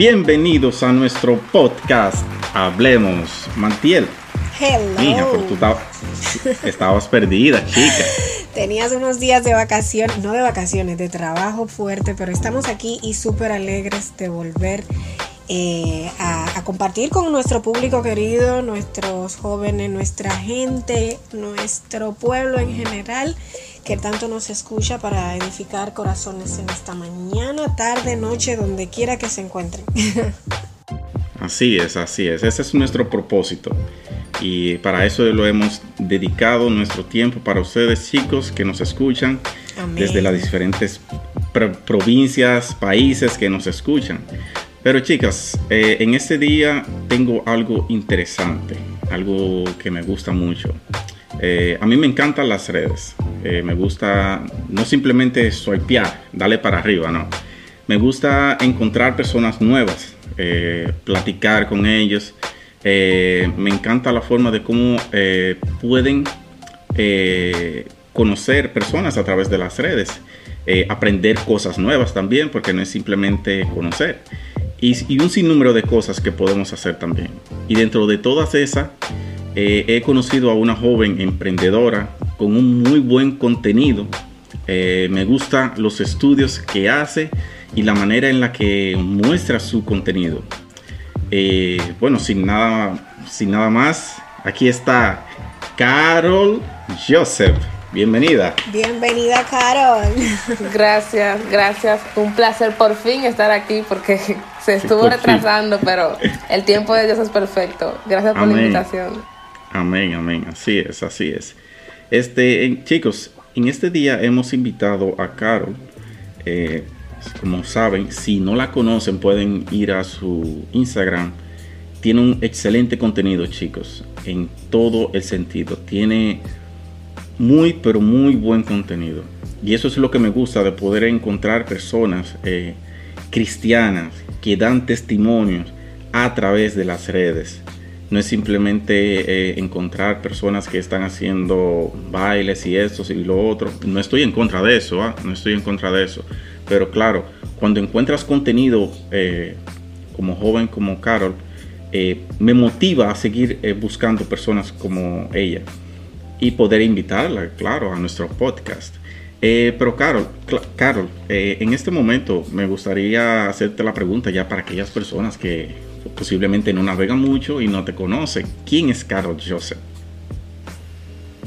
Bienvenidos a nuestro podcast Hablemos. Mantiel. Hello. Mija, pero tú estabas, perdida, chica. Tenías unos días de vacaciones, no de vacaciones, de trabajo fuerte, pero estamos aquí y súper alegres de volver eh, a, a compartir con nuestro público querido, nuestros jóvenes, nuestra gente, nuestro pueblo en general, que tanto nos escucha para edificar corazones en esta mañana, tarde, noche, donde quiera que se encuentren. Así es, así es. Ese es nuestro propósito. Y para eso lo hemos dedicado nuestro tiempo para ustedes, chicos, que nos escuchan Amén. desde las diferentes pro- provincias, países que nos escuchan. Pero chicas, eh, en este día tengo algo interesante, algo que me gusta mucho. Eh, a mí me encantan las redes. Eh, me gusta no simplemente swipear, darle para arriba, no. Me gusta encontrar personas nuevas, eh, platicar con ellos. Eh, me encanta la forma de cómo pueden conocer personas a través de las redes, aprender cosas nuevas también, porque no es simplemente conocer. Y, y un sinnúmero de cosas que podemos hacer también. Y dentro de todas esas, he conocido a una joven emprendedora con un muy buen contenido. Eh, me gustan los estudios que hace y la manera en la que muestra su contenido. Eh, bueno, sin nada, sin nada más, aquí está Carol Joseph. Bienvenida. Bienvenida, Carol. Gracias, gracias. Un placer por fin estar aquí porque se estuvo por fin. retrasando, pero el tiempo de Dios es perfecto. Gracias por la invitación. Amén, amén. Así es, así es. Este, chicos, en este día hemos invitado a Carol. eh, como saben, si no la conocen, pueden ir a su Instagram. Tiene un excelente contenido, chicos, en todo el sentido. Tiene muy, pero muy buen contenido. Y eso es lo que me gusta de poder encontrar personas eh, cristianas que dan testimonios a través de las redes. No es simplemente eh, encontrar personas que están haciendo bailes y esto y lo otro. No estoy en contra de eso, ¿ah? no estoy en contra de eso. Pero claro, cuando encuentras contenido eh, como joven como Carol, eh, me motiva a seguir buscando personas como ella y poder invitarla, claro, a nuestro podcast. Pero Carol, Carol en este momento me gustaría hacerte la pregunta ya para aquellas personas que posiblemente no navegan mucho y no te conocen. ¿Quién es Carol Joseph?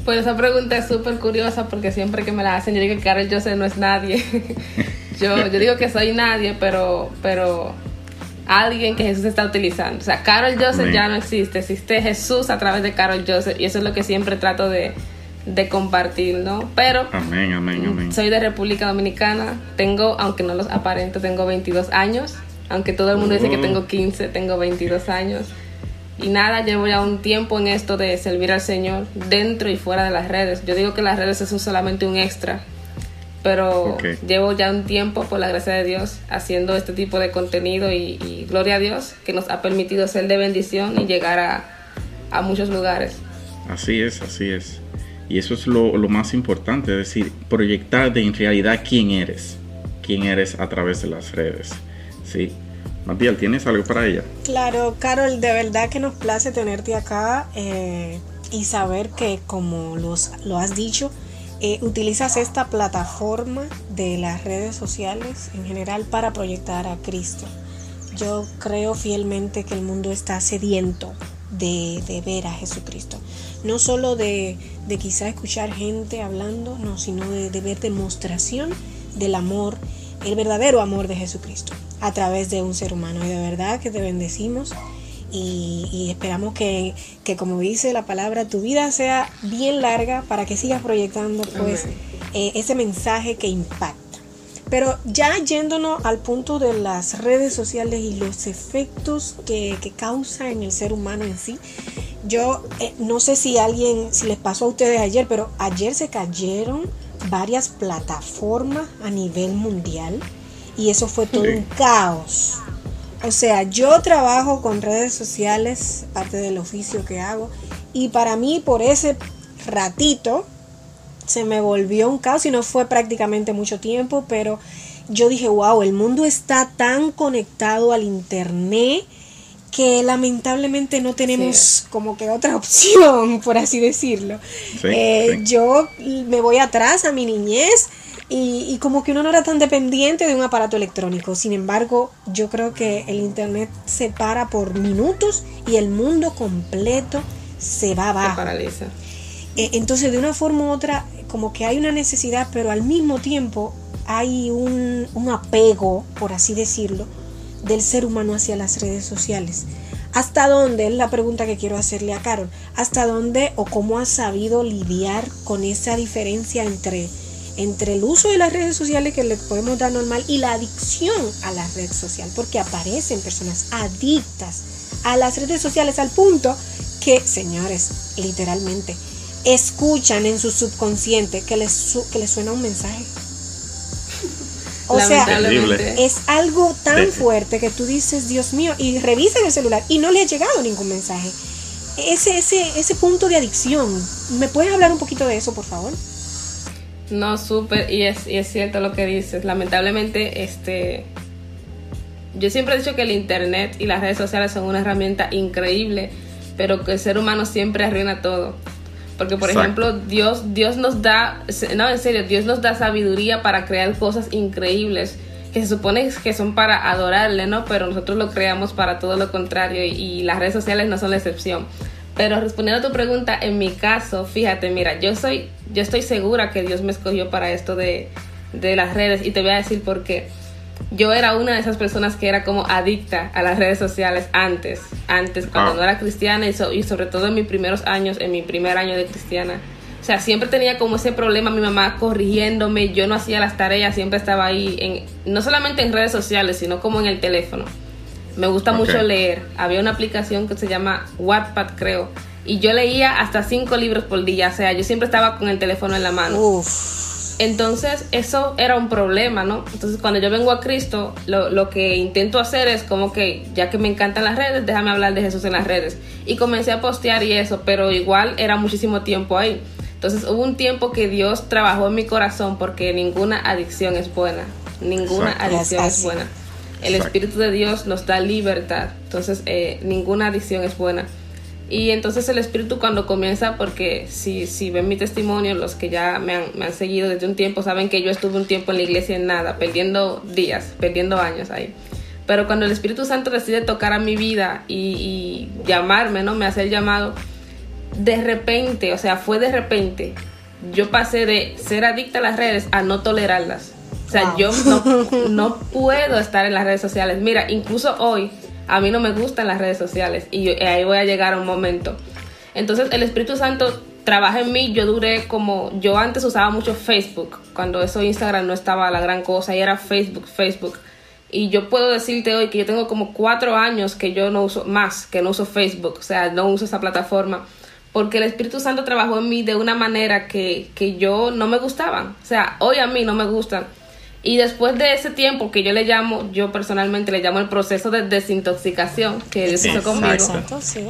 Pues esa pregunta es súper curiosa porque siempre que me la hacen yo digo que Carol Joseph no es nadie. yo, yo digo que soy nadie, pero, pero alguien que Jesús está utilizando. O sea, Carol Joseph Amén. ya no existe, existe Jesús a través de Carol Joseph y eso es lo que siempre trato de, de compartir, ¿no? Pero Amén, amén, amén. soy de República Dominicana, tengo, aunque no los aparento, tengo 22 años, aunque todo el mundo dice que tengo 15, tengo 22 años. Y nada, llevo ya un tiempo en esto de servir al Señor dentro y fuera de las redes. Yo digo que las redes es un- solamente un extra, pero llevo ya un tiempo, por la gracia de Dios, haciendo este tipo de contenido y, y gloria a Dios que nos ha permitido ser de bendición y llegar a, a muchos lugares. Así es, así es. Y eso es lo, lo más importante, es decir, proyectar de en realidad quién eres, quién eres a través de las redes. ¿Sí? Matiel, ¿tienes algo para ella? Claro, Carol, de verdad que nos place tenerte acá eh, y saber que, como los, lo has dicho, eh, utilizas esta plataforma de las redes sociales en general para proyectar a Cristo. Yo creo fielmente que el mundo está sediento de, ver a Jesucristo. No solo de, de quizá escuchar gente hablando, no, sino de, de ver demostración del amor, el verdadero amor de Jesucristo a través de un ser humano. Y de verdad que te bendecimos y, esperamos que, como dice la palabra, tu vida sea bien larga para que sigas proyectando pues eh, ese mensaje que impacta. Pero ya yéndonos al punto de las redes sociales y los efectos que, que causa en el ser humano en sí, yo eh, no sé si alguien, si les pasó a ustedes ayer, pero ayer se cayeron varias plataformas a nivel mundial y eso fue todo un caos. O sea, yo trabajo con redes sociales, parte del oficio que hago, y para mí por ese ratito se me volvió un caos y no fue prácticamente mucho tiempo, pero yo dije, wow, el mundo está tan conectado al Internet que lamentablemente no tenemos como que otra opción, por así decirlo. Eh, yo me voy atrás a mi niñez y, como que uno no era tan dependiente de un aparato electrónico. Sin embargo, yo creo que el Internet se para por minutos y el mundo completo se va abajo. Se paraliza. Eh, entonces, de una forma u otra, como que hay una necesidad, pero al mismo tiempo hay un, un apego, por así decirlo, del ser humano hacia las redes sociales. ¿Hasta dónde? Es la pregunta que quiero hacerle a Carol. ¿Hasta dónde o cómo ha sabido lidiar con esa diferencia entre entre el uso de las redes sociales que le podemos dar normal y la adicción a la red social, porque aparecen personas adictas a las redes sociales al punto que, señores, literalmente, escuchan en su subconsciente que les, que les suena un mensaje. O sea, es algo tan fuerte que tú dices, Dios mío, y revisa el celular y no le ha llegado ningún mensaje. Ese, ese, ese punto de adicción, ¿me puedes hablar un poquito de eso, por favor? No, súper, y es, y es cierto lo que dices. Lamentablemente, este. Yo siempre he dicho que el internet y las redes sociales son una herramienta increíble, pero que el ser humano siempre arruina todo. Porque, por ejemplo, Dios, Dios nos da, no, en serio, Dios nos da sabiduría para crear cosas increíbles que se supone que son para adorarle, ¿no? Pero nosotros lo creamos para todo lo contrario y, y las redes sociales no son la excepción. Pero respondiendo a tu pregunta, en mi caso, fíjate, mira, yo soy, yo estoy segura que Dios me escogió para esto de, las redes y te voy a decir por qué. Yo era una de esas personas que era como adicta a las redes sociales antes, antes cuando ah. no era cristiana y, sobre todo en mis primeros años, en mi primer año de cristiana. O sea, siempre tenía como ese problema, mi mamá corrigiéndome, yo no hacía las tareas, siempre estaba ahí, en, no solamente en redes sociales, sino como en el teléfono. Me gusta mucho leer. Había una aplicación que se llama Wattpad, creo. Y yo leía hasta cinco libros por día. O sea, yo siempre estaba con el teléfono en la mano. Entonces, eso era un problema, ¿no? Entonces, cuando yo vengo a Cristo, lo, lo, que intento hacer es como que, ya que me encantan las redes, déjame hablar de Jesús en las redes. Y comencé a postear y eso, pero igual era muchísimo tiempo ahí. Entonces, hubo un tiempo que Dios trabajó en mi corazón porque ninguna adicción es buena. Ninguna adicción es buena. El Espíritu de Dios nos da libertad. Entonces, eh, ninguna adicción es buena. Y entonces el Espíritu cuando comienza, porque si, si ven mi testimonio, los que ya me han, me han seguido desde un tiempo, saben que yo estuve un tiempo en la iglesia en nada, perdiendo días, perdiendo años ahí. Pero cuando el Espíritu Santo decide tocar a mi vida y, y llamarme, ¿no? Me hace el llamado, de repente, o sea, fue de repente, yo pasé de ser adicta a las redes a no tolerarlas. O sea, yo no, puedo estar en las redes sociales. Mira, incluso hoy a mí no me gustan las redes sociales y ahí voy a llegar a un momento. Entonces el Espíritu Santo trabaja en mí. Yo duré como, yo antes usaba mucho Facebook, cuando eso Instagram no estaba la gran cosa y era Facebook, Facebook. Y yo puedo decirte hoy que yo tengo como cuatro años que yo no uso más, que no uso Facebook, o sea, no uso esa plataforma porque el Espíritu Santo trabajó en mí de una manera que, que yo no me gustaban. O sea, hoy a mí no me gustan. Y después de ese tiempo que yo le llamo, yo personalmente le llamo el proceso de desintoxicación que Dios hizo conmigo.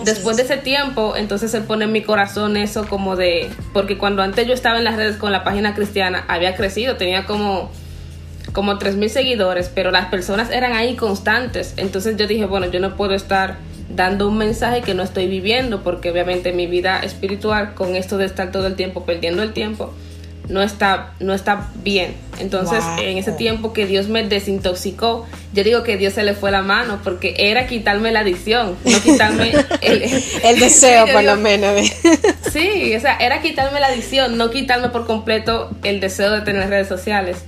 Después de ese tiempo, entonces Él pone en mi corazón eso como de, porque cuando antes yo estaba en las redes con la página cristiana, había crecido, tenía como como mil seguidores, pero las personas eran ahí constantes. Entonces yo dije, bueno, yo no puedo estar dando un mensaje que no estoy viviendo, porque obviamente mi vida espiritual con esto de estar todo el tiempo perdiendo el tiempo, no está, no está bien. Entonces, en ese tiempo que Dios me desintoxicó, yo digo que Dios se le fue la mano porque era quitarme la adicción, no quitarme el, el deseo, por lo menos. sí, o sea, era quitarme la adicción, no quitarme por completo el deseo de tener redes sociales.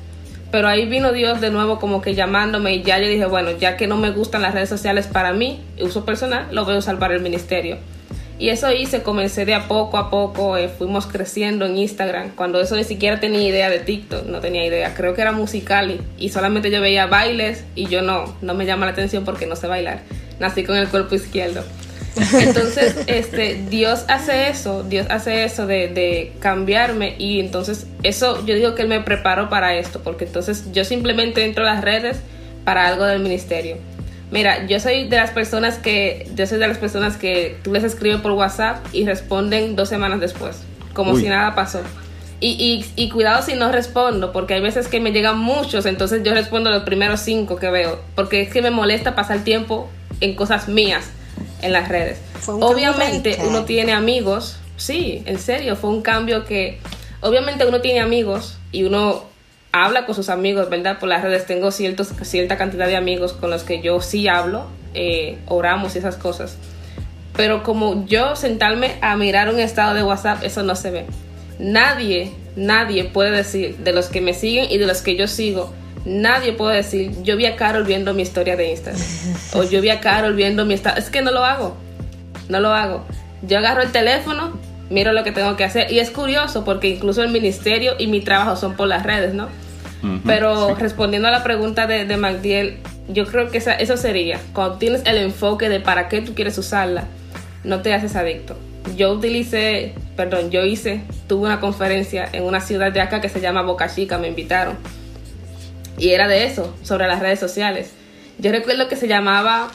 Pero ahí vino Dios de nuevo como que llamándome y ya yo dije, bueno, ya que no me gustan las redes sociales para mí, uso personal, lo voy a usar para el ministerio. Y eso hice, comencé de a poco a poco, eh, fuimos creciendo en Instagram, cuando eso ni siquiera tenía idea de TikTok, no tenía idea, creo que era musical y, solamente yo veía bailes y yo no, no me llama la atención porque no sé bailar, nací con el cuerpo izquierdo. Entonces, este, Dios hace eso, Dios hace eso de, de, cambiarme y entonces eso yo digo que Él me preparó para esto, porque entonces yo simplemente entro a las redes para algo del ministerio. Mira, yo soy de las personas que, yo soy de las personas que tú les escribes por WhatsApp y responden dos semanas después, como si nada pasó. Y, y, y, cuidado si no respondo, porque hay veces que me llegan muchos, entonces yo respondo los primeros cinco que veo, porque es que me molesta pasar tiempo en cosas mías en las redes. Obviamente uno tiene amigos, sí, en serio, fue un cambio que, obviamente uno tiene amigos y uno habla con sus amigos, ¿verdad? Por las redes tengo ciertos, cierta cantidad de amigos con los que yo sí hablo, eh, oramos y esas cosas. Pero como yo sentarme a mirar un estado de WhatsApp, eso no se ve. Nadie, nadie puede decir, de los que me siguen y de los que yo sigo, nadie puede decir, yo vi a Carol viendo mi historia de Instagram. o yo vi a Carol viendo mi estado. Es que no lo hago. No lo hago. Yo agarro el teléfono, miro lo que tengo que hacer. Y es curioso porque incluso el ministerio y mi trabajo son por las redes, ¿no? Pero respondiendo a la pregunta de, de MacDiel, yo creo que eso sería, cuando tienes el enfoque de para qué tú quieres usarla, no te haces adicto. Yo utilicé, perdón, yo hice, tuve una conferencia en una ciudad de acá que se llama Boca Chica, me invitaron. Y era de eso, sobre las redes sociales. Yo recuerdo que se llamaba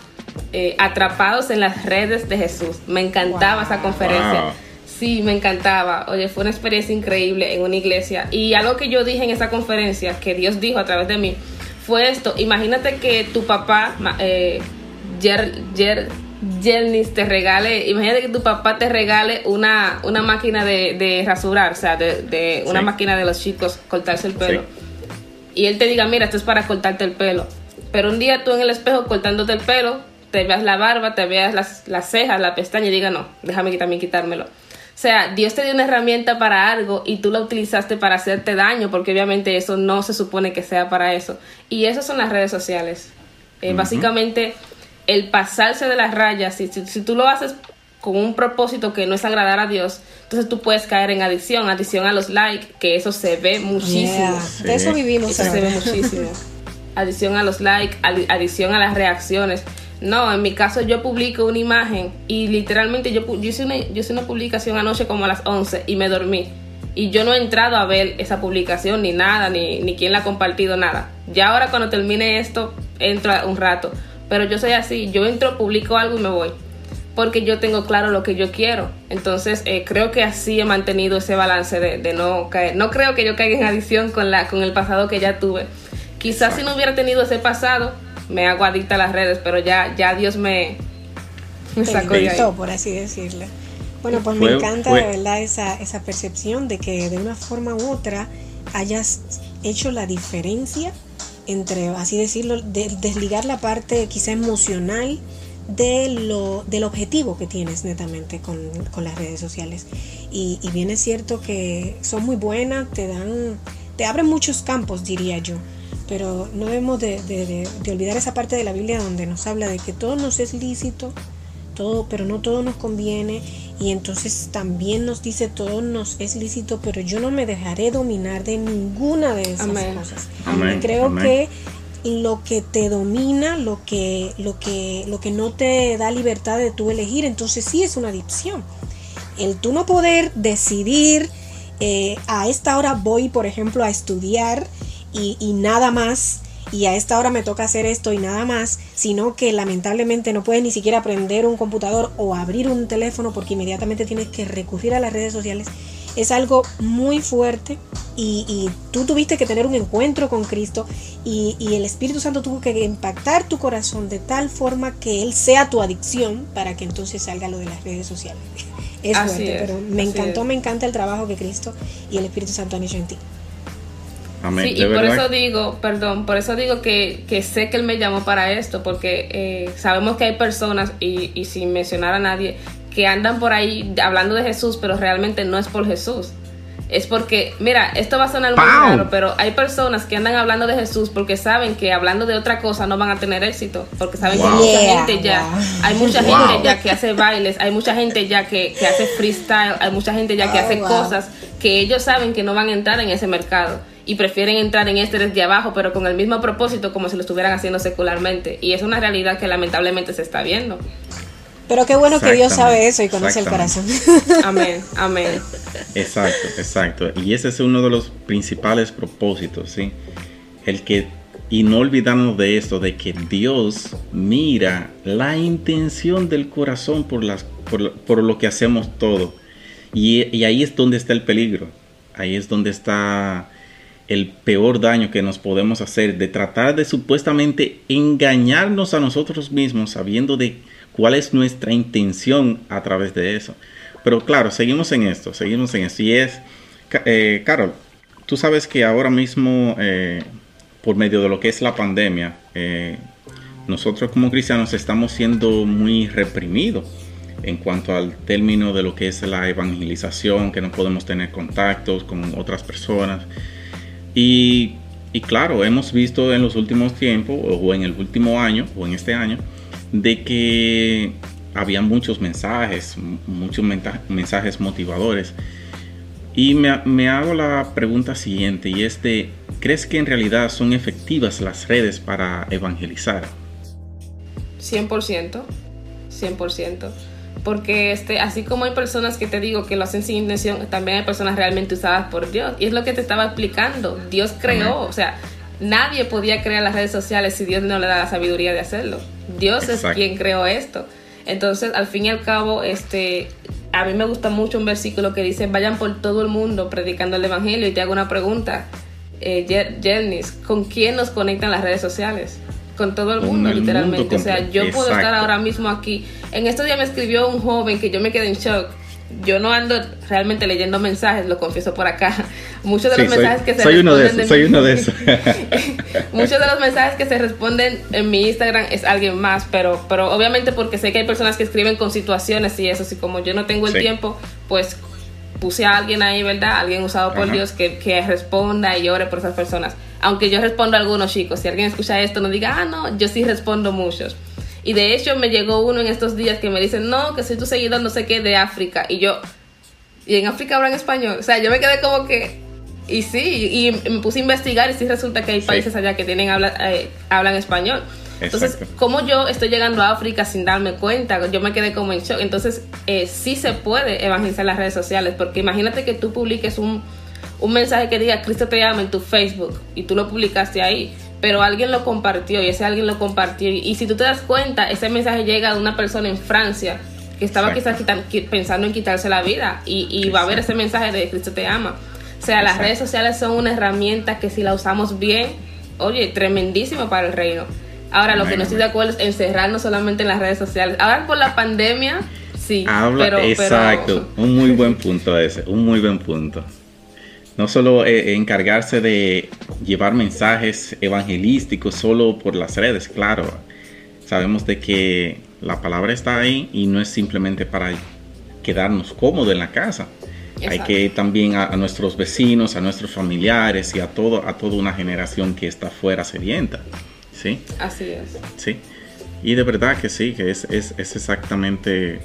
eh, Atrapados en las redes de Jesús. Me encantaba esa conferencia. Sí, me encantaba. Oye, fue una experiencia increíble en una iglesia. Y algo que yo dije en esa conferencia, que Dios dijo a través de mí, fue esto. Imagínate que tu papá, eh, te regale, imagínate que tu papá te regale una, una máquina de, rasurar, o sea, de, una máquina de los chicos, cortarse el pelo. Y él te diga, mira, esto es para cortarte el pelo. Pero un día tú en el espejo cortándote el pelo, te veas la barba, te veas las, las cejas, la pestaña y diga, no, déjame también quitármelo. O sea, Dios te dio una herramienta para algo y tú la utilizaste para hacerte daño, porque obviamente eso no se supone que sea para eso. Y eso son las redes sociales. Eh, básicamente, el pasarse de las rayas, si, si, tú lo haces con un propósito que no es agradar a Dios, entonces tú puedes caer en adicción, adicción a los likes, que eso se ve muchísimo. De eso vivimos. Eso se ve muchísimo. adición a los likes, adición a las reacciones. No, en mi caso yo publico una imagen y literalmente yo, yo, hice una, yo hice una publicación anoche como a las 11 y me dormí. Y yo no he entrado a ver esa publicación ni nada, ni, ni quién la ha compartido, nada. Ya ahora cuando termine esto, entro un rato. Pero yo soy así, yo entro, publico algo y me voy. Porque yo tengo claro lo que yo quiero. Entonces eh, creo que así he mantenido ese balance de, de, no caer. No creo que yo caiga en adición con, la, con el pasado que ya tuve. Quizás si no hubiera tenido ese pasado, me hago adicta a las redes, pero ya, ya Dios me, me sacó de ahí. por así decirlo. Bueno, pues me encanta de verdad esa, esa percepción de que de una forma u otra hayas hecho la diferencia entre, así decirlo, de, desligar la parte quizá emocional de lo, del objetivo que tienes netamente con, con las redes sociales. Y, y, bien es cierto que son muy buenas, te dan, te abren muchos campos, diría yo pero no debemos de, olvidar esa parte de la Biblia donde nos habla de que todo nos es lícito, todo, pero no todo nos conviene, y entonces también nos dice todo nos es lícito, pero yo no me dejaré dominar de ninguna de esas cosas. creo que lo que te domina, lo que, lo que, lo que no te da libertad de tú elegir, entonces sí es una adicción. El tú no poder decidir eh, a esta hora voy, por ejemplo, a estudiar y, nada más y a esta hora me toca hacer esto y nada más, sino que lamentablemente no puedes ni siquiera aprender un computador o abrir un teléfono porque inmediatamente tienes que recurrir a las redes sociales, es algo muy fuerte y, tú tuviste que tener un encuentro con Cristo y, el Espíritu Santo tuvo que impactar tu corazón de tal forma que Él sea tu adicción para que entonces salga lo de las redes sociales. Es fuerte, pero me encantó, me encanta el trabajo que Cristo y el Espíritu Santo han hecho en ti. Sí, y por eso digo, perdón, por eso digo que, que, sé que él me llamó para esto, porque eh, sabemos que hay personas, y, y, sin mencionar a nadie, que andan por ahí hablando de Jesús, pero realmente no es por Jesús. es porque, mira, esto va a sonar muy raro, pero hay personas que andan hablando de Jesús porque saben que hablando de otra cosa no van a tener éxito, porque saben que hay mucha gente ya, hay mucha gente ya que hace bailes, hay mucha gente ya que, que hace freestyle, hay mucha gente ya que oh, hace cosas que ellos saben que no van a entrar en ese mercado y prefieren entrar en este desde abajo, pero con el mismo propósito como si lo estuvieran haciendo secularmente. Y es una realidad que lamentablemente se está viendo. Pero qué bueno que Dios sabe eso y conoce el corazón. Amén, amén. Exacto, exacto. Y ese es uno de los principales propósitos, ¿sí? El que, y no olvidarnos de esto, de que Dios mira la intención del corazón por, las, por, lo que hacemos todo. Y, y ahí es donde está el peligro. Ahí es donde está el peor daño que nos podemos hacer, de tratar de supuestamente engañarnos a nosotros mismos sabiendo de cuál es nuestra intención a través de eso. Pero claro, seguimos en esto, seguimos en esto. Y es, eh, Carol, tú sabes que ahora mismo, eh, por medio de lo que es la pandemia, eh, nosotros como cristianos estamos siendo muy reprimidos en cuanto al término de lo que es la evangelización, que no podemos tener contactos con otras personas. Y, claro, hemos visto en los últimos tiempos, o en el último año, o en este año, de que había muchos mensajes, muchos mensajes motivadores. Y me, hago la pregunta siguiente y es de, ¿crees que en realidad son efectivas las redes para evangelizar? 100%, 100%. Porque este, así como hay personas que te digo que lo hacen sin intención, también hay personas realmente usadas por Dios. Y es lo que te estaba explicando. Dios creó, o sea, nadie podía crear las redes sociales si Dios no le da la sabiduría de hacerlo. Dios es quien creó esto. Entonces, al fin y al cabo, este, a mí me gusta mucho un versículo que dice, vayan por todo el mundo predicando el Evangelio. Y te hago una pregunta, eh, ¿con quién nos conectan las redes sociales? Con todo el mundo, literalmente. o sea, yo puedo estar ahora mismo aquí. En estos días me escribió un joven que yo me quedé en shock yo no ando realmente leyendo mensajes, lo confieso por acá. Muchos de los mensajes que se soy uno de esos, soy uno de esos. muchos de los mensajes que se responden en mi Instagram es alguien más, pero pero obviamente porque sé que hay personas que escriben con situaciones y eso, así como yo no tengo el tiempo, pues puse a alguien ahí, ¿verdad? Alguien usado por Dios que, que responda y ore por esas personas. Aunque yo respondo a algunos chicos, si alguien escucha esto, no diga, ah, no, yo sí respondo muchos. Y de hecho me llegó uno en estos días que me dice, no, que soy tu seguidor no sé qué de África. Y yo, ¿y en África hablan español? O sea, yo me quedé como que, y sí, y me puse a investigar y sí resulta que hay países allá que tienen habla, eh, hablan español. Entonces, como yo estoy llegando a África sin darme cuenta? Yo me quedé como en shock. Entonces, eh, sí se puede evangelizar las redes sociales, porque imagínate que tú publiques un, un mensaje que diga Cristo te llama en tu Facebook y tú lo publicaste ahí pero alguien lo compartió y ese alguien lo compartió. Y si tú te das cuenta, ese mensaje llega de una persona en Francia que estaba quizás pensando en quitarse la vida y, va a ver ese mensaje de Cristo te ama. O sea, las redes sociales son una herramienta que si la usamos bien, oye, tremendísimo para el reino. Ahora, lo que no estoy de acuerdo es encerrarnos solamente en las redes sociales. Ahora por la pandemia, sí. Habla, exacto, un muy buen punto ese, un muy buen punto no solo eh, encargarse de llevar mensajes evangelísticos solo por las redes, claro. Sabemos de que la palabra está ahí y no es simplemente para quedarnos cómodos en la casa. Hay que también a, nuestros vecinos, a nuestros familiares y a todo a toda una generación que está fuera sedienta. ¿Sí? Así es. Sí. Y de verdad que sí, que es, es, es exactamente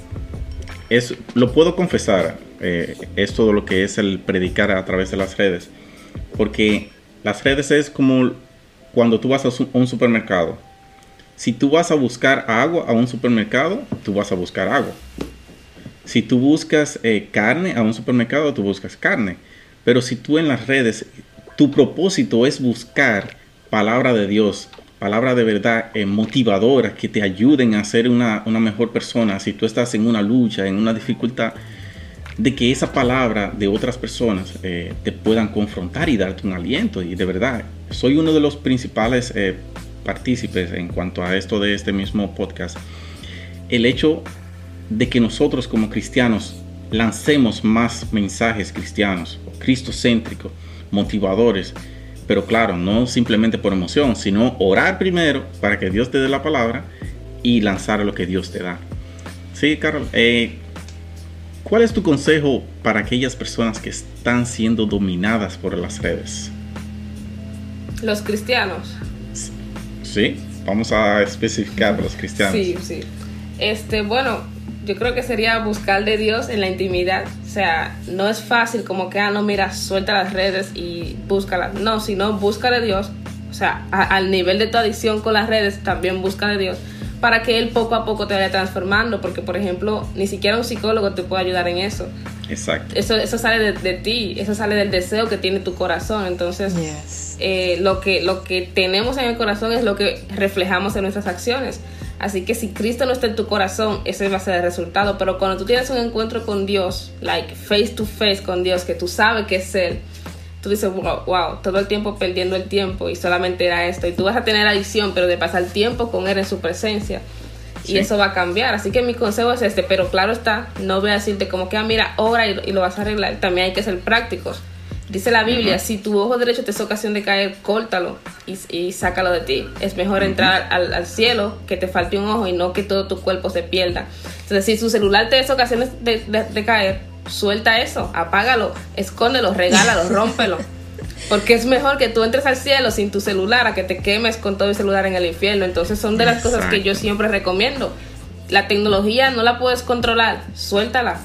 es, lo puedo confesar, eh, es todo lo que es el predicar a través de las redes. Porque las redes es como cuando tú vas a un supermercado. Si tú vas a buscar agua a un supermercado, tú vas a buscar agua. Si tú buscas eh, carne a un supermercado, tú buscas carne. Pero si tú en las redes, tu propósito es buscar palabra de Dios, palabras de verdad eh, motivadoras que te ayuden a ser una, mejor persona si tú estás en una lucha, en una dificultad, de que esa palabra de otras personas eh, te puedan confrontar y darte un aliento. Y de verdad, soy uno de los principales eh, partícipes en cuanto a esto de este mismo podcast. El hecho de que nosotros como cristianos lancemos más mensajes cristianos, cristocéntricos, motivadores, pero claro, no simplemente por emoción, sino orar primero para que Dios te dé la palabra y lanzar lo que Dios te da. Sí, Carol. Eh, ¿Cuál es tu consejo para aquellas personas que están siendo dominadas por las redes? Los cristianos. Sí, vamos a especificar los cristianos. Sí, sí. Este, bueno, yo creo que sería buscar de Dios en la intimidad. O sea, no es fácil como que, ah, no, mira, suelta las redes y búscalas. No, sino busca de Dios. O sea, al nivel de tu adicción con las redes, también busca de Dios para que él poco a poco te vaya transformando, porque por ejemplo, ni siquiera un psicólogo te puede ayudar en eso. Exacto. Eso, eso sale de, ti, eso sale del deseo que tiene tu corazón. Entonces, eh, lo, que, lo que tenemos en el corazón es lo que reflejamos en nuestras acciones. Así que si Cristo no está en tu corazón, ese va a ser el resultado. Pero cuando tú tienes un encuentro con Dios, like face to face con Dios, que tú sabes que es Él, tú dices, wow, wow, todo el tiempo perdiendo el tiempo y solamente era esto. Y tú vas a tener adicción, pero de pasar tiempo con Él en su presencia. Y eso va a cambiar. Así que mi consejo es este, pero claro está, no voy a decirte como que, ah, mira, ahora y, lo vas a arreglar. También hay que ser prácticos. Dice la Biblia, si tu ojo derecho te es ocasión de caer, córtalo y, sácalo de ti. Es mejor entrar al, cielo que te falte un ojo y no que todo tu cuerpo se pierda. Entonces, si tu celular te es ocasión de, de caer, suelta eso, apágalo, escóndelo, regálalo, rómpelo. Porque es mejor que tú entres al cielo sin tu celular a que te quemes con todo el celular en el infierno. Entonces son de las cosas que yo siempre recomiendo. La tecnología no la puedes controlar, suéltala.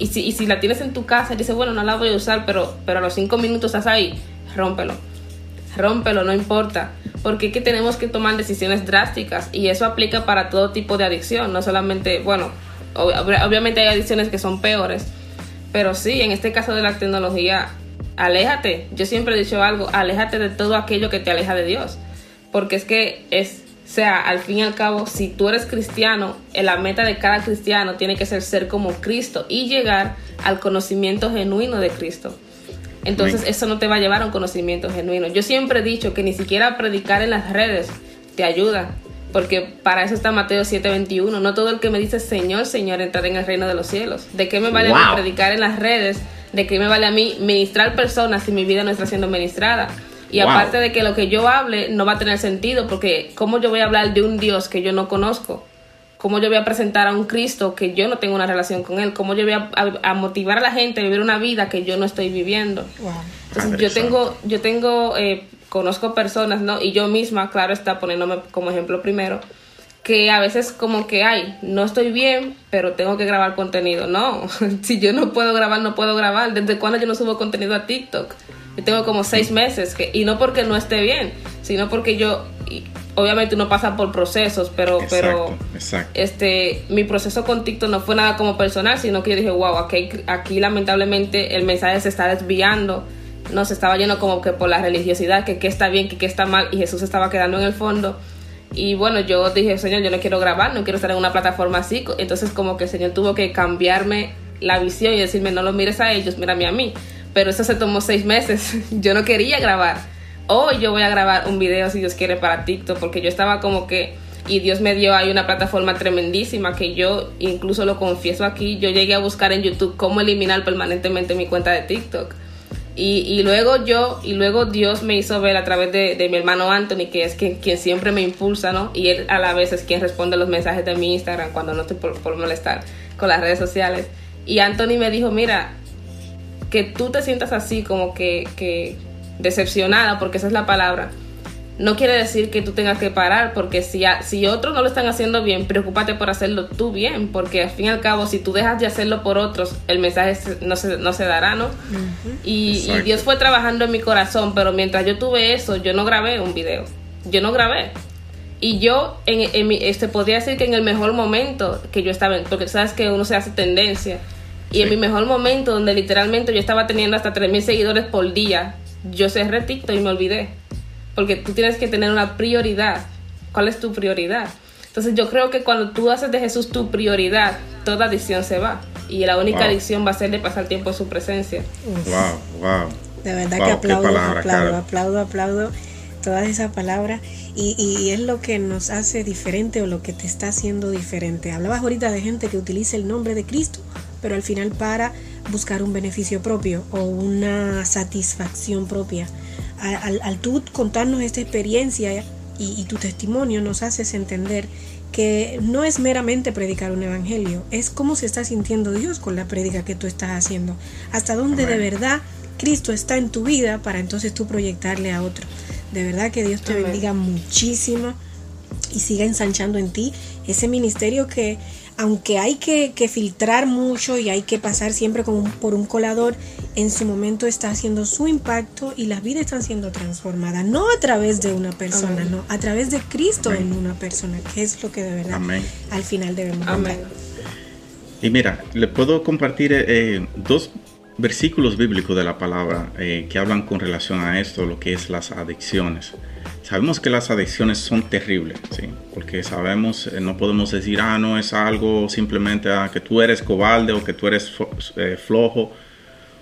Y si, y si la tienes en tu casa y dices, bueno, no la voy a usar, pero, pero a los cinco minutos estás ahí, rómpelo. Rómpelo, no importa. Porque es que tenemos que tomar decisiones drásticas y eso aplica para todo tipo de adicción, no solamente, bueno, obviamente hay adicciones que son peores, pero sí, en este caso de la tecnología, aléjate. Yo siempre he dicho algo, aléjate de todo aquello que te aleja de Dios. Porque es que es, o sea, al fin y al cabo, si tú eres cristiano, la meta de cada cristiano tiene que ser ser como Cristo y llegar al conocimiento genuino de Cristo. Entonces eso no te va a llevar a un conocimiento genuino. Yo siempre he dicho que ni siquiera predicar en las redes te ayuda. Porque para eso está Mateo 7:21. No todo el que me dice Señor, Señor entrará en el reino de los cielos. ¿De qué me vale a predicar en las redes? ¿De qué me vale a mí ministrar personas si mi vida no está siendo ministrada? Y aparte de que lo que yo hable no va a tener sentido, porque ¿cómo yo voy a hablar de un Dios que yo no conozco? ¿Cómo yo voy a presentar a un Cristo que yo no tengo una relación con Él? ¿Cómo yo voy a, motivar a la gente a vivir una vida que yo no estoy viviendo? Entonces yo tengo, yo tengo eh, conozco personas, ¿no? Y yo misma, claro, está poniéndome como ejemplo primero, que a veces como que, ay, no estoy bien, pero tengo que grabar contenido. No, si yo no puedo grabar, no puedo grabar. ¿Desde cuándo yo no subo contenido a TikTok? Yo tengo como seis meses, que, y no porque no esté bien, sino porque yo, obviamente uno pasa por procesos, pero, pero este, mi proceso con TikTok no fue nada como personal, sino que yo dije, wow, aquí, aquí lamentablemente el mensaje se está desviando nos estaba yendo como que por la religiosidad, que qué está bien, que qué está mal, y Jesús estaba quedando en el fondo. Y bueno, yo dije, Señor, yo no quiero grabar, no quiero estar en una plataforma así. Entonces como que el Señor tuvo que cambiarme la visión y decirme, no lo mires a ellos, mírame a mí. Pero eso se tomó seis meses. yo no quería grabar. Hoy yo voy a grabar un video, si Dios quiere, para TikTok, porque yo estaba como que y Dios me dio ahí una plataforma tremendísima que yo incluso lo confieso aquí, yo llegué a buscar en YouTube cómo eliminar permanentemente mi cuenta de TikTok. Y, luego yo, y luego Dios me hizo ver a través de, mi hermano Anthony, que es quien, quien, siempre me impulsa, ¿no? Y él a la vez es quien responde los mensajes de mi Instagram cuando no estoy por, molestar con las redes sociales. Y Anthony me dijo, mira, que tú te sientas así como que, que decepcionada, porque esa es la palabra no quiere decir que tú tengas que parar, porque si, si otros no lo están haciendo bien, preocúpate por hacerlo tú bien, porque al fin y al cabo, si tú dejas de hacerlo por otros, el mensaje no se, no se dará, ¿no? y, Dios fue trabajando en mi corazón, pero mientras yo tuve eso, yo no grabé un video, yo no grabé. Y yo, en, en mi, este, podría decir que en el mejor momento que yo estaba, porque sabes que uno se hace tendencia, y en mi mejor momento, donde literalmente yo estaba teniendo hasta 3.000 seguidores por día, yo cerré TikTok y me olvidé porque tú tienes que tener una prioridad. ¿Cuál es tu prioridad? Entonces yo creo que cuando tú haces de Jesús tu prioridad, toda adicción se va. Y la única adicción va a ser de pasar tiempo en su presencia. Wow, wow. De verdad que aplaudo, aplaudo, aplaudo, aplaudo todas esas palabras. Y, y, es lo que nos hace diferente o lo que te está haciendo diferente. Hablabas ahorita de gente que utiliza el nombre de Cristo, pero al final para buscar un beneficio propio o una satisfacción propia. Al, tú contarnos esta experiencia y, tu testimonio nos haces entender que no es meramente predicar un evangelio, es cómo se está sintiendo Dios con la prédica que tú estás haciendo, hasta dónde de verdad Cristo está en tu vida para entonces tú proyectarle a otro. De verdad que Dios te bendiga muchísimo y siga ensanchando en ti ese ministerio que aunque hay que, filtrar mucho y hay que pasar siempre por un colador, en su momento está haciendo su impacto y las vidas están siendo transformadas, no a través de una persona, no, a través de Cristo en una persona, que es lo que de verdad al final debemos Amén. Y mira, le puedo compartir eh, dos versículos bíblicos de la palabra eh, que hablan con relación a esto, lo que es las adicciones. Sabemos que las adicciones son terribles, ¿sí? porque sabemos, eh, no podemos decir, ah, no es algo simplemente ah, que tú eres cobarde o que tú eres eh, flojo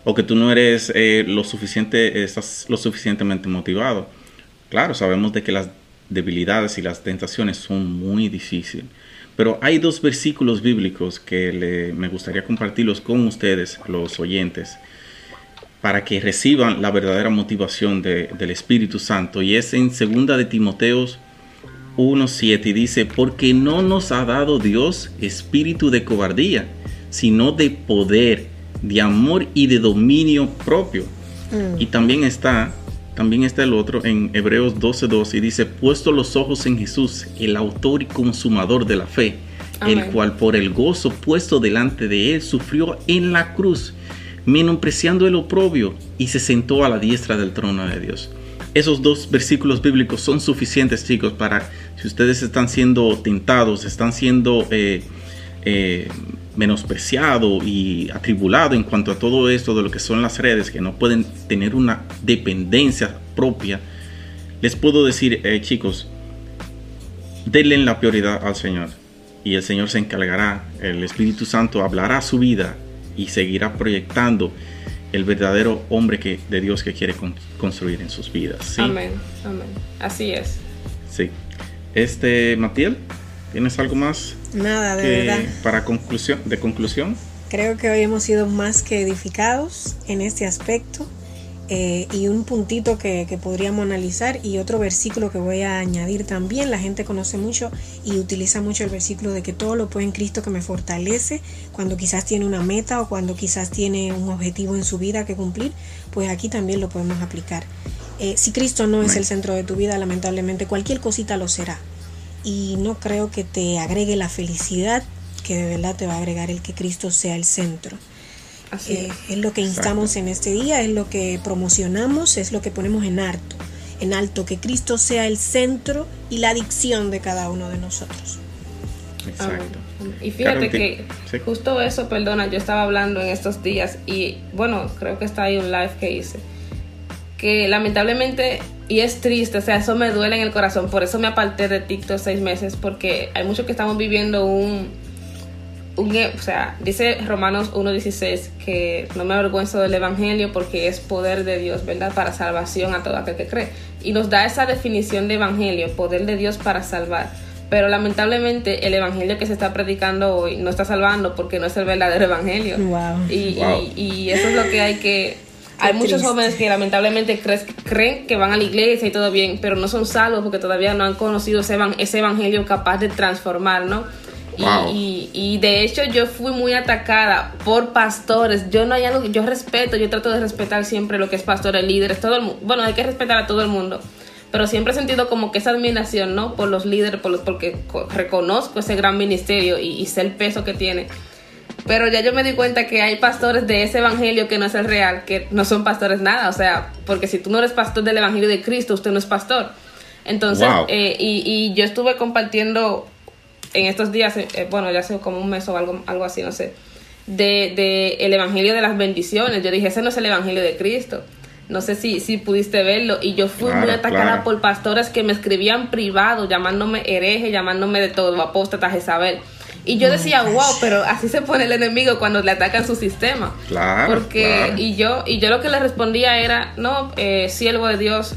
o que tú no eres eh, lo suficiente, estás lo suficientemente motivado. Claro, sabemos de que las debilidades y las tentaciones son muy difíciles. Pero hay dos versículos bíblicos que me gustaría compartirlos con ustedes, los oyentes, para que reciban la verdadera motivación del Espíritu Santo. Y es en 2 de Timoteos 1.7 y dice, porque no nos ha dado Dios espíritu de cobardía, sino de poder, de amor y de dominio propio. Mm. Y también está, también está el otro en Hebreos 12.2 y dice, puesto los ojos en Jesús, el autor y consumador de la fe, el cual por el gozo puesto delante de él sufrió en la cruz menospreciando el oprobio, y se sentó a la diestra del trono de Dios. Esos dos versículos bíblicos son suficientes, chicos, para si ustedes están siendo tentados, están siendo eh, eh, menospreciados y atribulados en cuanto a todo esto de lo que son las redes, que no pueden tener una dependencia propia. Les puedo decir, eh, chicos, denle la prioridad al Señor y el Señor se encargará, el Espíritu Santo hablará su vida y seguirá proyectando el verdadero hombre que, de Dios que quiere construir en sus vidas. Amén, amén. Así es. Sí. Este, Matiel, ¿tienes algo más? Nada, de verdad. Para conclusión, de conclusión. Creo que hoy hemos sido más que edificados en este aspecto. Eh, y un puntito que, podríamos analizar y otro versículo que voy a añadir también. La gente conoce mucho y utiliza mucho el versículo de que todo lo puede en Cristo que me fortalece cuando quizás tiene una meta o cuando quizás tiene un objetivo en su vida que cumplir, pues aquí también lo podemos aplicar. Eh, si Cristo no es el centro de tu vida, lamentablemente cualquier cosita lo será. Y no creo que te agregue la felicidad que de verdad te va a agregar el que Cristo sea el centro. Eh, es. lo que instamos en este día, es lo que promocionamos, es lo que ponemos en alto, en alto, que Cristo sea el centro y la adicción de cada uno de nosotros. Exacto. y fíjate que justo eso, perdona, yo estaba hablando en estos días y bueno, creo que está ahí un live que hice, que lamentablemente, y es triste, o sea, eso me duele en el corazón, por eso me aparté de TikTok seis meses, porque hay muchos que estamos viviendo un o sea, dice Romanos 1.16 que no me avergüenzo del Evangelio porque es poder de Dios, ¿verdad? Para salvación a todo aquel que cree. Y nos da esa definición de Evangelio, poder de Dios para salvar. Pero lamentablemente el Evangelio que se está predicando hoy no está salvando porque no es el verdadero Evangelio. Y, y, eso es lo que hay que... hay muchos jóvenes que lamentablemente creen que van a la iglesia y todo bien, pero no son salvos porque todavía no han conocido ese, ese evangelio capaz de transformar, ¿no? Y, de hecho yo fui muy atacada por pastores. Yo no hay algo que yo respeto, yo trato de respetar siempre lo que es pastores, líderes, todo el mundo. Bueno, hay que respetar a todo el mundo. Pero siempre he sentido como que esa admiración, ¿no? Por los líderes, por los, porque reconozco ese gran ministerio y, sé el peso que tiene. Pero ya yo me di cuenta que hay pastores de ese evangelio que no es el real, que no son pastores nada. O sea, porque si tú no eres pastor del evangelio de Cristo, usted no es pastor. Entonces, eh, y, y yo estuve compartiendo en estos días, eh, eh, bueno, ya hace como un mes o algo, algo así, no sé, de, de, el Evangelio de las bendiciones. Yo dije, ese no es el Evangelio de Cristo. No sé si, si pudiste verlo. Y yo fui muy atacada por pastores que me escribían privado, llamándome hereje, llamándome de todo, apóstata, Jezabel. Y yo decía, wow, pero así se pone el enemigo cuando le atacan su sistema. Claro. Porque, y yo, y yo lo que le respondía era, no, eh, siervo de Dios,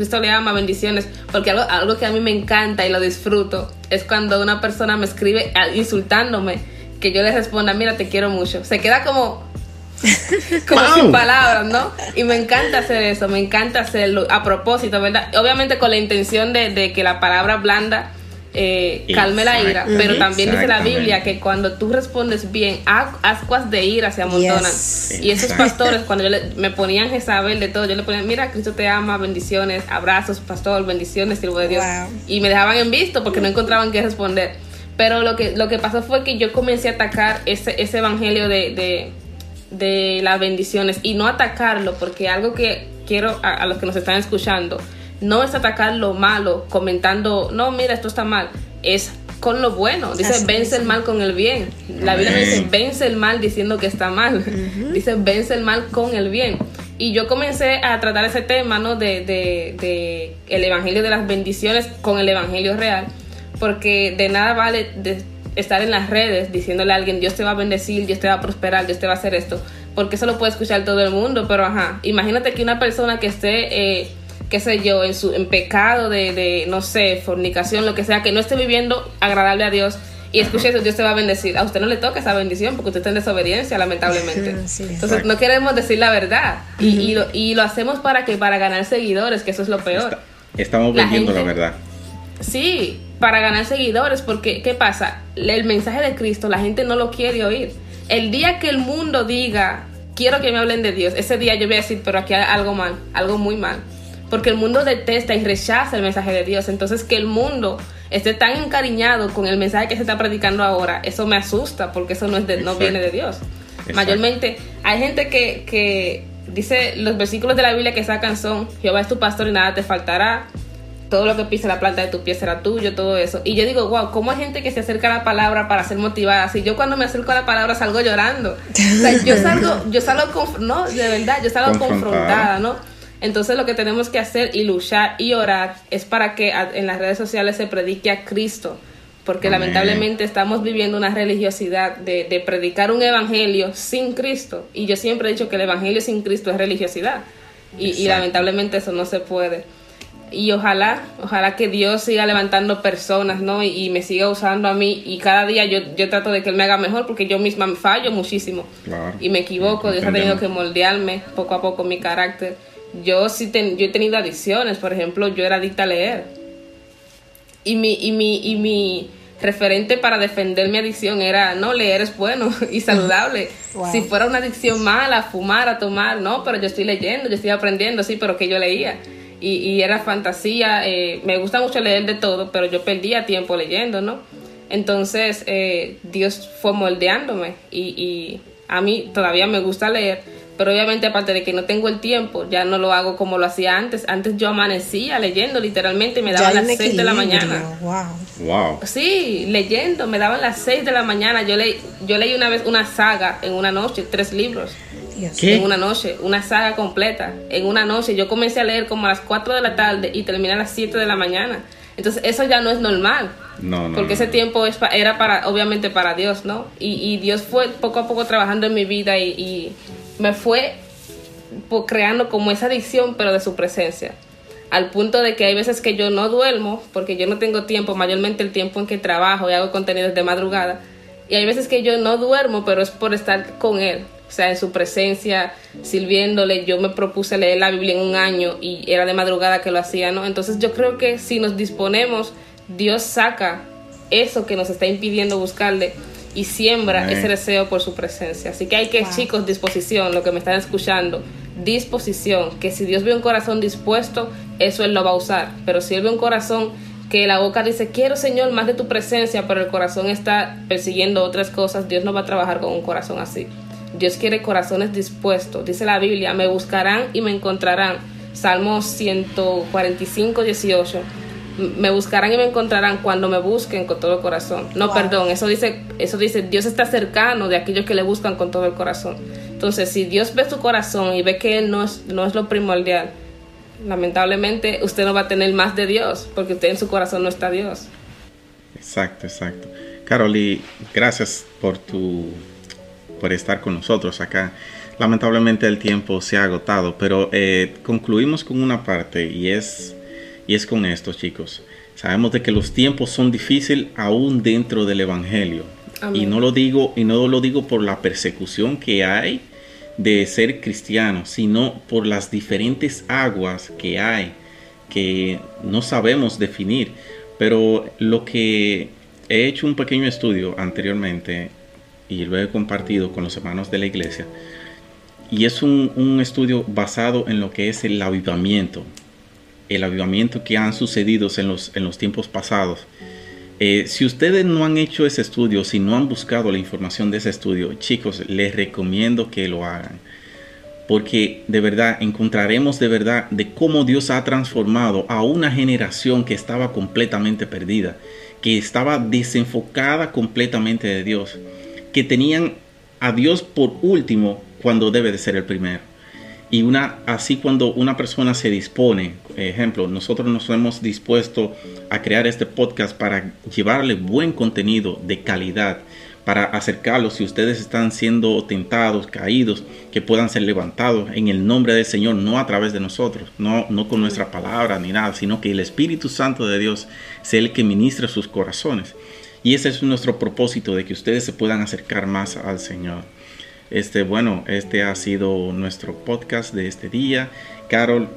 Cristo le ama, bendiciones, porque algo, algo que a mí me encanta y lo disfruto es cuando una persona me escribe insultándome, que yo le responda, mira, te quiero mucho. Se queda como, como sin palabras, ¿no? Y me encanta hacer eso, me encanta hacerlo a propósito, ¿verdad? Obviamente con la intención de, de que la palabra blanda eh, calme la ira, pero también dice la. Biblia que cuando tú respondes bien, ascuas de ira se amontonan. Yes. Y esos pastores, cuando yo le- me ponían Jezabel de todo, yo le ponía, mira, Cristo te ama, bendiciones, abrazos, pastor, bendiciones, sirvo de Dios. Wow. Y me dejaban en visto porque no encontraban qué responder. Pero lo que, lo que pasó fue que yo comencé a atacar ese, ese evangelio de, de, de las bendiciones y no atacarlo, porque algo que quiero a, a los que nos están escuchando, no es atacar lo malo comentando, no, mira, esto está mal, es con lo bueno. Dice, Así vence el mal con el bien. La Biblia no dice, vence el mal diciendo que está mal. Dice, vence el mal con el bien. Y yo comencé a tratar ese tema, ¿no? De, de, de el evangelio de las bendiciones con el evangelio real. Porque de nada vale de estar en las redes diciéndole a alguien, Dios te va a bendecir, Dios te va a prosperar, Dios te va a hacer esto. Porque eso lo puede escuchar todo el mundo. Pero ajá, imagínate que una persona que esté... Eh, qué sé yo, en su en pecado de, de, no sé, fornicación, lo que sea, que no esté viviendo agradable a Dios y escuche eso, Dios te va a bendecir. A usted no le toca esa bendición porque usted está en desobediencia, lamentablemente. Sí, Entonces no queremos decir la verdad y, y, lo, y lo hacemos para que para ganar seguidores, que eso es lo peor. Está- estamos La vendiendo la gente- verdad. Sí, para ganar seguidores, porque ¿qué pasa? El mensaje de Cristo la gente no lo quiere oír. El día que el mundo diga, quiero que me hablen de Dios, ese día yo voy a decir, pero aquí hay algo mal, algo muy mal. Porque el mundo detesta y rechaza el mensaje de Dios. Entonces que el mundo esté tan encariñado con el mensaje que se está predicando ahora, eso me asusta, porque eso no, es de, no viene de Dios. Exacto. Mayormente hay gente que, que dice, los versículos de la Biblia que sacan son, Jehová es tu pastor y nada te faltará, todo lo que pisa la planta de tu pie será tuyo, todo eso. Y yo digo, wow, ¿cómo hay gente que se acerca a la palabra para ser motivada? Si yo cuando me acerco a la palabra salgo llorando. O sea, yo salgo, yo salgo, no, de verdad, yo salgo Confrontada. confrontada, ¿no? Entonces lo que tenemos que hacer y luchar y orar es para que en las redes sociales se predique a Cristo. Porque Amén. lamentablemente estamos viviendo una religiosidad de, de predicar un evangelio sin Cristo. Y yo siempre he dicho que el evangelio sin Cristo es religiosidad. Y, lamentablemente eso no se puede. Y ojalá, ojalá que Dios siga levantando personas, ¿no? Y, y me siga usando a mí. Y cada día yo, yo trato de que Él me haga mejor porque yo misma me fallo muchísimo. Claro. Y me equivoco. Dios ha tenido que moldearme poco a poco mi carácter. Yo sí ten- yo he tenido adicciones. Por ejemplo, yo era adicta a leer. Y mi, y mi, y mi referente para defender mi adicción era, no, leer es bueno y saludable. Wow. Si fuera una adicción mala, fumar, a tomar, no, pero yo estoy leyendo, yo estoy aprendiendo, sí, pero que yo leía. Y, y era fantasía, eh, me gusta mucho leer de todo, pero yo perdía tiempo leyendo, ¿no? Entonces eh, Dios fue moldeándome y, y a mí todavía me gusta leer, pero obviamente aparte de que no tengo el tiempo, ya no lo hago como lo hacía antes. Antes yo amanecía leyendo literalmente, me Ya daban las un 6 de la mañana. Wow. Wow. Sí, leyendo, me daban las 6 de la mañana. Yo, leí yo leí una vez una saga en una noche, tres libros. ¿Qué? en una noche, una saga completa en una noche. Yo comencé a leer como a las 4 de la tarde y terminé a las 7 de la mañana. Entonces eso ya no es normal. No, no. Porque no. ese tiempo es pa- era para, obviamente para Dios, ¿no? Y, y Dios fue poco a poco trabajando en mi vida y, y me fue creando como esa adicción, pero de su presencia. Al punto de que hay veces que yo no duermo, porque yo no tengo tiempo, mayormente el tiempo en que trabajo y hago contenidos de madrugada. Y hay veces que yo no duermo, pero es por estar con Él. O sea, en su presencia, sirviéndole. Yo me propuse leer la Biblia en un año y era de madrugada que lo hacía, ¿no? Entonces yo creo que si nos disponemos, Dios saca eso que nos está impidiendo buscarle y siembra Amén. ese deseo por su presencia. Así que hay que, Wow. chicos, disposición, lo que me están escuchando, disposición, que si Dios ve un corazón dispuesto, eso Él lo va a usar. Pero si Él ve un corazón que la boca dice, quiero Señor más de tu presencia, pero el corazón está persiguiendo otras cosas, Dios no va a trabajar con un corazón así. Dios quiere corazones dispuestos. Dice la Biblia, me buscarán y me encontrarán. Salmo 145, 18 me buscarán y me encontrarán cuando me busquen con todo el corazón. No, Wow. perdón, eso dice, eso dice, Dios está cercano de aquellos que le buscan con todo el corazón. Entonces, si Dios ve su corazón y ve que Él no es, no es lo primordial, lamentablemente usted no va a tener más de Dios, porque usted en su corazón no está Dios. Exacto, exacto. Caroli, gracias por tu por estar con nosotros acá. Lamentablemente el tiempo se ha agotado, pero eh, concluimos con una parte y es y es con esto, chicos. Sabemos de que los tiempos son difíciles aún dentro del evangelio. Amén. Y no lo digo y no lo digo por la persecución que hay de ser cristiano, sino por las diferentes aguas que hay que no sabemos definir. Pero lo que he hecho un pequeño estudio anteriormente y lo he compartido con los hermanos de la iglesia. Y es un, estudio basado en lo que es el avivamiento, el avivamiento que han sucedido en los, en los tiempos pasados. Eh, si ustedes no han hecho ese estudio, si no han buscado la información de ese estudio, chicos, les recomiendo que lo hagan. Porque de verdad encontraremos de verdad de cómo Dios ha transformado a una generación que estaba completamente perdida, que estaba desenfocada completamente de Dios que tenían a Dios por último cuando debe de ser el primero. Y una, así cuando una persona se dispone, ejemplo, nosotros nos hemos dispuesto a crear este podcast para llevarle buen contenido de calidad, para acercarlos si ustedes están siendo tentados, caídos, que puedan ser levantados en el nombre del Señor, no a través de nosotros, no, no con nuestra palabra ni nada, sino que el Espíritu Santo de Dios sea el que ministra sus corazones. Y ese es nuestro propósito, de que ustedes se puedan acercar más al Señor. Este, bueno, este ha sido nuestro podcast de este día. Carol,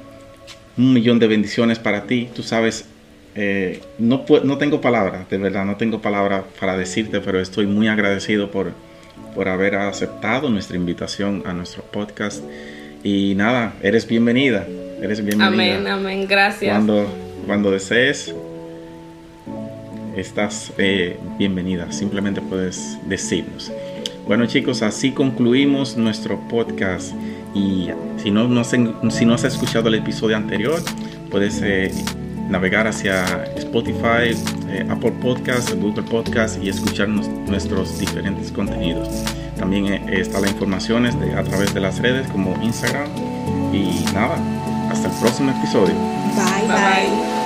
un millón de bendiciones para ti. Tú sabes, eh, no, no tengo palabras, de verdad, no tengo palabras para decirte, pero estoy muy agradecido por, por haber aceptado nuestra invitación a nuestro podcast. Y nada, eres bienvenida. Eres bienvenida. Amén, amén, gracias. Cuando, cuando desees, estás eh, bienvenida, simplemente puedes decirnos. Bueno chicos, así concluimos nuestro podcast y si no, no, si no has escuchado el episodio anterior, puedes eh, navegar hacia Spotify, eh, Apple Podcasts, Google Podcasts y escuchar nuestros diferentes contenidos. También está la información de, a través de las redes como Instagram y nada, hasta el próximo episodio. bye. bye.